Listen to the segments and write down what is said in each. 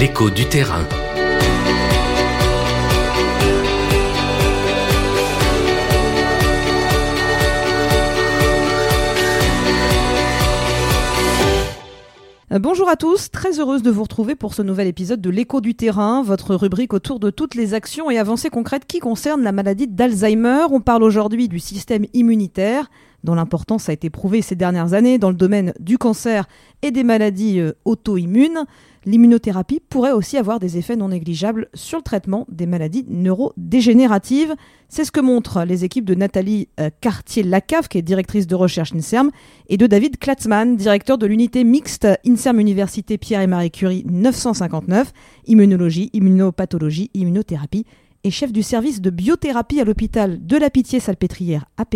L'écho du terrain. Euh, bonjour à tous, très heureuse de vous retrouver pour ce nouvel épisode de l'écho du terrain, votre rubrique autour de toutes les actions et avancées concrètes qui concernent la maladie d'Alzheimer. On parle aujourd'hui du système immunitaire, dont l'importance a été prouvée ces dernières années dans le domaine du cancer et des maladies euh, auto-immunes. L'immunothérapie pourrait aussi avoir des effets non négligeables sur le traitement des maladies neurodégénératives. C'est ce que montrent les équipes de Nathalie euh, Cartier-Lacave, qui est directrice de recherche INSERM, et de David Klatzmann, directeur de l'unité mixte INSERM Université Pierre et Marie Curie 959, immunologie, immunopathologie, immunothérapie, et chef du service de biothérapie à l'hôpital de la Pitié-Salpêtrière à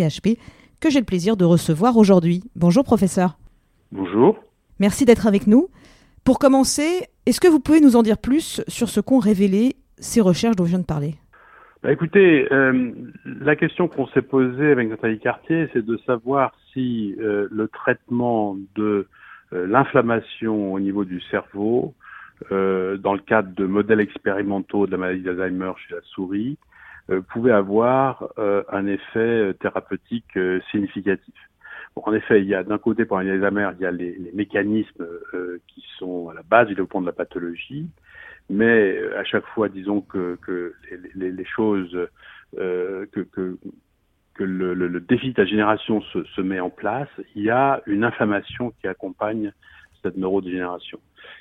que j'ai le plaisir de recevoir aujourd'hui. Bonjour professeur. Bonjour. Merci d'être avec nous. Pour commencer, est-ce que vous pouvez nous en dire plus sur ce qu'ont révélé ces recherches dont je viens de parler? Bah écoutez, euh, la question qu'on s'est posée avec Nathalie Cartier, c'est de savoir si euh, le traitement de euh, l'inflammation au niveau du cerveau, dans le cadre de modèles expérimentaux de la maladie d'Alzheimer chez la souris, pouvait avoir un effet thérapeutique significatif en effet, il y a d'un côté pour l'Alzheimer, il y a les, les mécanismes euh, qui sont à la base du développement de la pathologie, mais euh, à chaque fois, disons que, que les, les, choses, euh, que, que, que le, le, le, déficit à génération se, se, met en place, il y a une inflammation qui accompagne cette neurodégénération.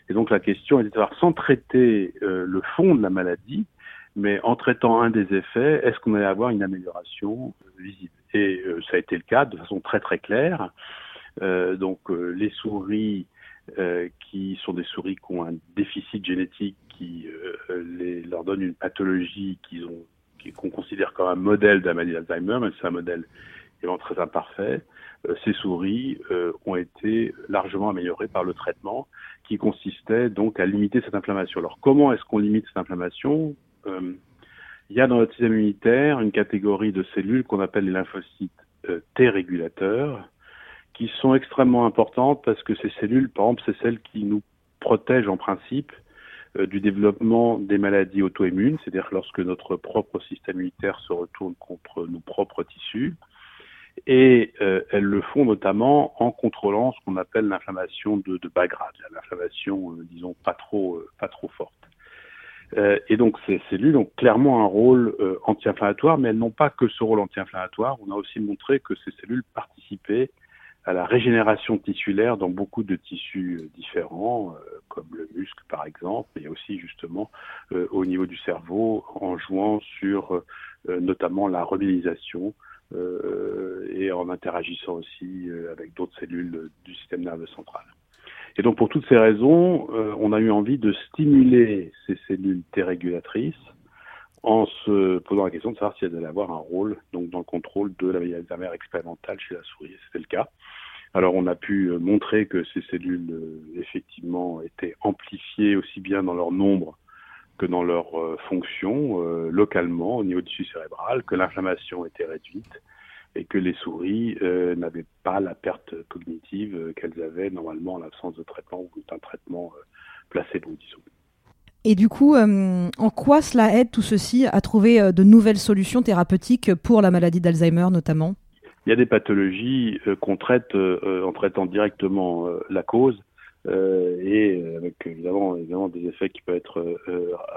Et donc la question est de savoir, sans traiter euh, le fond de la maladie, mais en traitant un des effets, est-ce qu'on allait avoir une amélioration visible? Et euh, ça a été le cas de façon très très claire. Euh, donc euh, les souris qui sont des souris qui ont un déficit génétique qui les, leur donne une pathologie qu'ils ont qu'on considère comme un modèle de la maladie d'Alzheimer, mais c'est un modèle évidemment très imparfait, ces souris ont été largement améliorées par le traitement qui consistait donc à limiter cette inflammation. Alors comment est-ce qu'on limite cette inflammation? Il y a dans notre système immunitaire une catégorie de cellules qu'on appelle les lymphocytes euh, T régulateurs, qui sont extrêmement importantes parce que ces cellules, par exemple, c'est celles qui nous protègent en principe euh, du développement des maladies auto-immunes, c'est-à-dire lorsque notre propre système immunitaire se retourne contre nos propres tissus. Et euh, elles le font notamment en contrôlant ce qu'on appelle l'inflammation de, de bas grade, l'inflammation, disons, pas trop, pas trop forte. Euh, et donc ces cellules ont clairement un rôle euh, anti-inflammatoire, mais elles n'ont pas que ce rôle anti-inflammatoire. On a aussi montré que ces cellules participaient à la régénération tissulaire dans beaucoup de tissus euh, différents, comme le muscle par exemple, mais aussi justement au niveau du cerveau, en jouant sur notamment la remobilisation et en interagissant aussi avec d'autres cellules du système nerveux central. Et donc pour toutes ces raisons, euh, on a eu envie de stimuler ces cellules T régulatrices en se posant la question de savoir si elles allaient avoir un rôle donc dans le contrôle de la maladie d'Alzheimer expérimentale chez la souris. C'était le cas. Alors on a pu euh, montrer que ces cellules euh, effectivement étaient amplifiées aussi bien dans leur nombre que dans leur fonction localement au niveau du tissu cérébral, que l'inflammation était réduite et que les souris euh, n'avaient pas la perte cognitive euh, qu'elles avaient normalement en l'absence de traitement ou d'un traitement euh, placebo, disons. Et du coup, en quoi cela aide tout ceci à trouver de nouvelles solutions thérapeutiques pour la maladie d'Alzheimer notamment? Il y a des pathologies qu'on traite en traitant directement la cause et avec évidemment, évidemment des effets qui peuvent être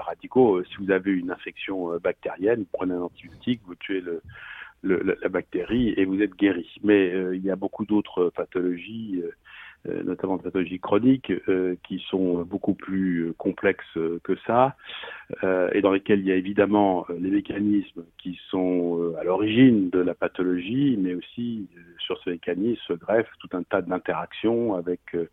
radicaux. Si vous avez une infection bactérienne, vous prenez un antibiotique, vous tuez le, le, la, bactérie et vous êtes guéri. Mais euh, il y a beaucoup d'autres pathologies, euh, euh, notamment des pathologies chroniques, qui sont beaucoup plus complexes que ça, et dans lesquelles il y a évidemment les mécanismes qui sont à l'origine de la pathologie, mais aussi sur ces mécanismes se greffe tout un tas d'interactions avec euh,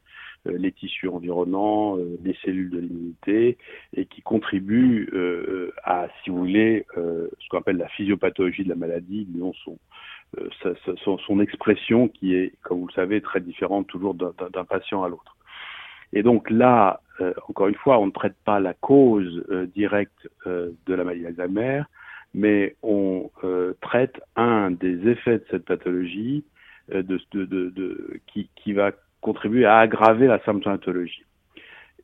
les tissus environnants, euh, les cellules de l'immunité, et qui contribuent euh, à, si vous voulez, ce qu'on appelle la physiopathologie de la maladie, disons son, son, son, expression qui est, comme vous le savez, très différente toujours d'un patient à l'autre. Et donc là, encore une fois, on ne traite pas la cause directe de la maladie d'Alzheimer, mais on traite un des effets de cette pathologie de, de, de, qui, qui va contribuer à aggraver la symptomatologie.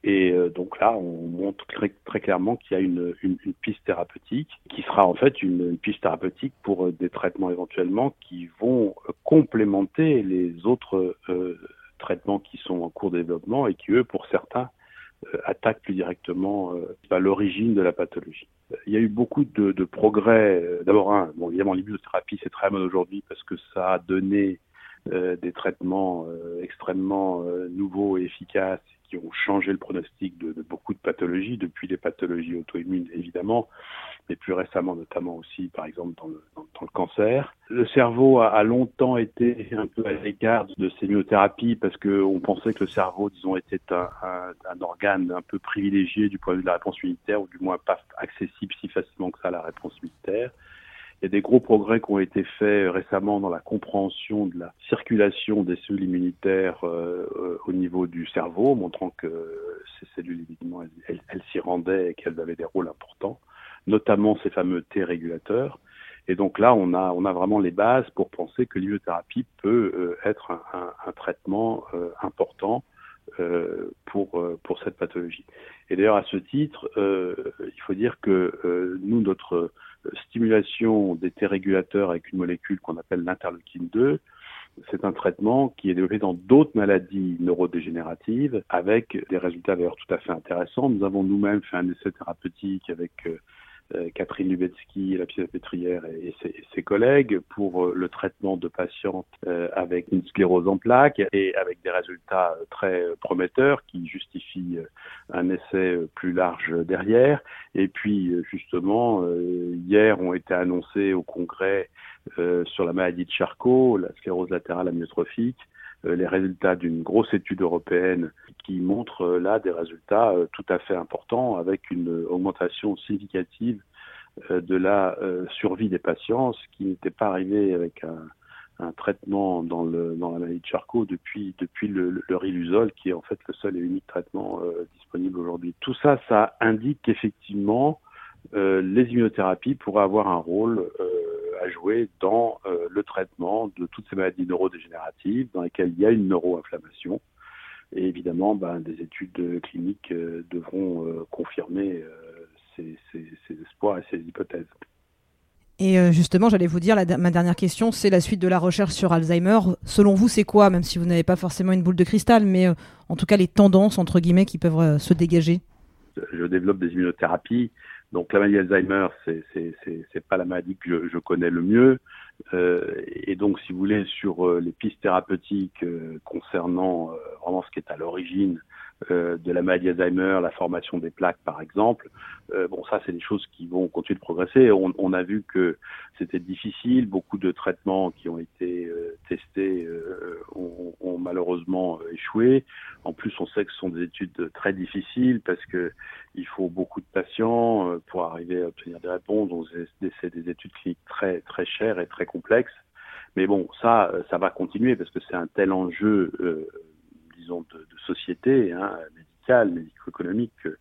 Et euh, donc là, on montre très, très clairement qu'il y a une, une, piste thérapeutique qui sera en fait une, piste thérapeutique pour euh, des traitements éventuellement qui vont euh, complémenter les autres euh, traitements qui sont en cours de développement et qui, eux, pour certains, euh, attaquent plus directement à l'origine de la pathologie. Il y a eu beaucoup de, de progrès. D'abord, bon, évidemment, l'immunothérapie, c'est très mode aujourd'hui parce que ça a donné euh, des traitements euh, extrêmement euh, nouveaux et efficaces qui ont changé le pronostic de, de, beaucoup de pathologies, depuis les pathologies auto-immunes évidemment, mais plus récemment notamment aussi par exemple dans le, dans, le cancer. Le cerveau a, a, longtemps été un peu à l'écart de ces myothérapies parce qu'on pensait que le cerveau, disons, était un, un, un, organe un peu privilégié du point de vue de la réponse immunitaire, ou du moins pas accessible si facilement que ça à la réponse immunitaire. Il y a des gros progrès qui ont été faits récemment dans la compréhension de la circulation des cellules immunitaires euh, euh, au niveau du cerveau, montrant que ces cellules, évidemment, elles, s'y rendaient et qu'elles avaient des rôles importants, notamment ces fameux T régulateurs. Et donc là, on a, on a vraiment les bases pour penser que l'immunothérapie peut euh, être un, un, un traitement euh, important euh, pour, pour cette pathologie. Et d'ailleurs, à ce titre, il faut dire que nous, notre stimulation des T régulateurs avec une molécule qu'on appelle l'interleukine 2. C'est un traitement qui est développé dans d'autres maladies neurodégénératives avec des résultats d'ailleurs tout à fait intéressants. Nous avons nous-mêmes fait un essai thérapeutique avec euh, Catherine Lubetsky, la ses, et, ses, collègues pour euh, le traitement de patientes euh, avec une sclérose en plaques et avec des résultats très prometteurs qui justifient un essai plus large derrière. Et puis justement, hier ont été annoncés au Congrès sur la maladie de Charcot, la sclérose latérale amyotrophique, les résultats d'une grosse étude européenne qui montre là des résultats tout à fait importants avec une augmentation significative de la survie des patients, ce qui n'était pas arrivé avec un, traitement dans, le, dans la maladie de Charcot depuis, depuis le, le, riluzol, qui est en fait le seul et unique traitement euh, disponible aujourd'hui. Tout ça, ça indique qu'effectivement, euh, les immunothérapies pourraient avoir un rôle euh, jouer dans le traitement de toutes ces maladies neurodégénératives dans lesquelles il y a une neuroinflammation. Et évidemment, ben, des études cliniques devront confirmer ces, ces, ces espoirs et ces hypothèses. Et justement, j'allais vous dire, la, ma dernière question, c'est la suite de la recherche sur Alzheimer. Selon vous, c'est quoi, même si vous n'avez pas forcément une boule de cristal, mais euh, en tout cas les tendances, entre guillemets, qui peuvent euh, se dégager? Je développe des immunothérapies. Donc la maladie d'Alzheimer, c'est pas la maladie que je, connais le mieux. Euh, et donc, si vous voulez, sur euh, les pistes thérapeutiques euh, concernant vraiment ce qui est à l'origine de la maladie Alzheimer, la formation des plaques, par exemple, bon, ça, c'est des choses qui vont continuer de progresser. On, on a vu que c'était difficile. Beaucoup de traitements qui ont été testés ont, ont, malheureusement échoué. En plus, on sait que ce sont des études très difficiles parce que il faut beaucoup de patients pour arriver à obtenir des réponses. Donc, c'est des études cliniques très très chères et très complexes. Mais bon, ça, ça va continuer parce que c'est un tel enjeu, euh, disons, de, société, hein, médicale, médico-économique, que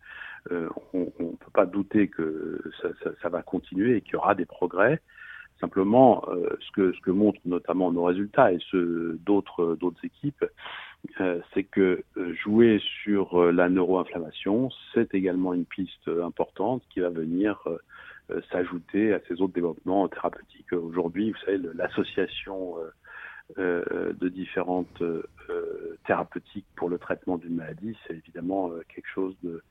euh, on ne peut pas douter que ça, va continuer et qu'il y aura des progrès. Simplement, euh, ce, que, montrent notamment nos résultats et ceux d'autres équipes, euh, c'est que jouer sur la neuroinflammation, c'est également une piste importante qui va venir s'ajouter à ces autres développements thérapeutiques. Aujourd'hui, vous savez, l'association de différentes thérapeutiques pour le traitement d'une maladie, c'est évidemment quelque chose de,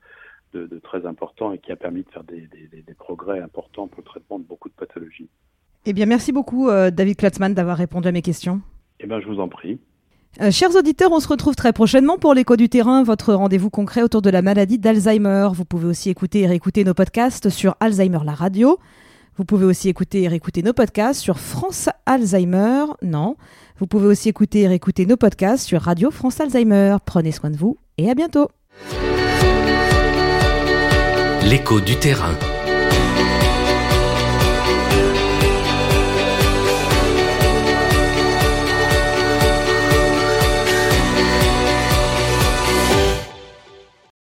de, de, très important et qui a permis de faire des, des, des, progrès importants pour le traitement de beaucoup de pathologies. Eh bien, merci beaucoup, euh, David Klatzmann, d'avoir répondu à mes questions. Eh bien, je vous en prie. Euh, chers auditeurs, on se retrouve très prochainement pour l'écho du terrain, votre rendez-vous concret autour de la maladie d'Alzheimer. Vous pouvez aussi écouter et réécouter nos podcasts sur Alzheimer la radio. Vous pouvez aussi écouter et réécouter nos podcasts sur France Alzheimer. Non. Vous pouvez aussi écouter et réécouter nos podcasts sur Radio France Alzheimer. Prenez soin de vous et à bientôt. L'écho du terrain.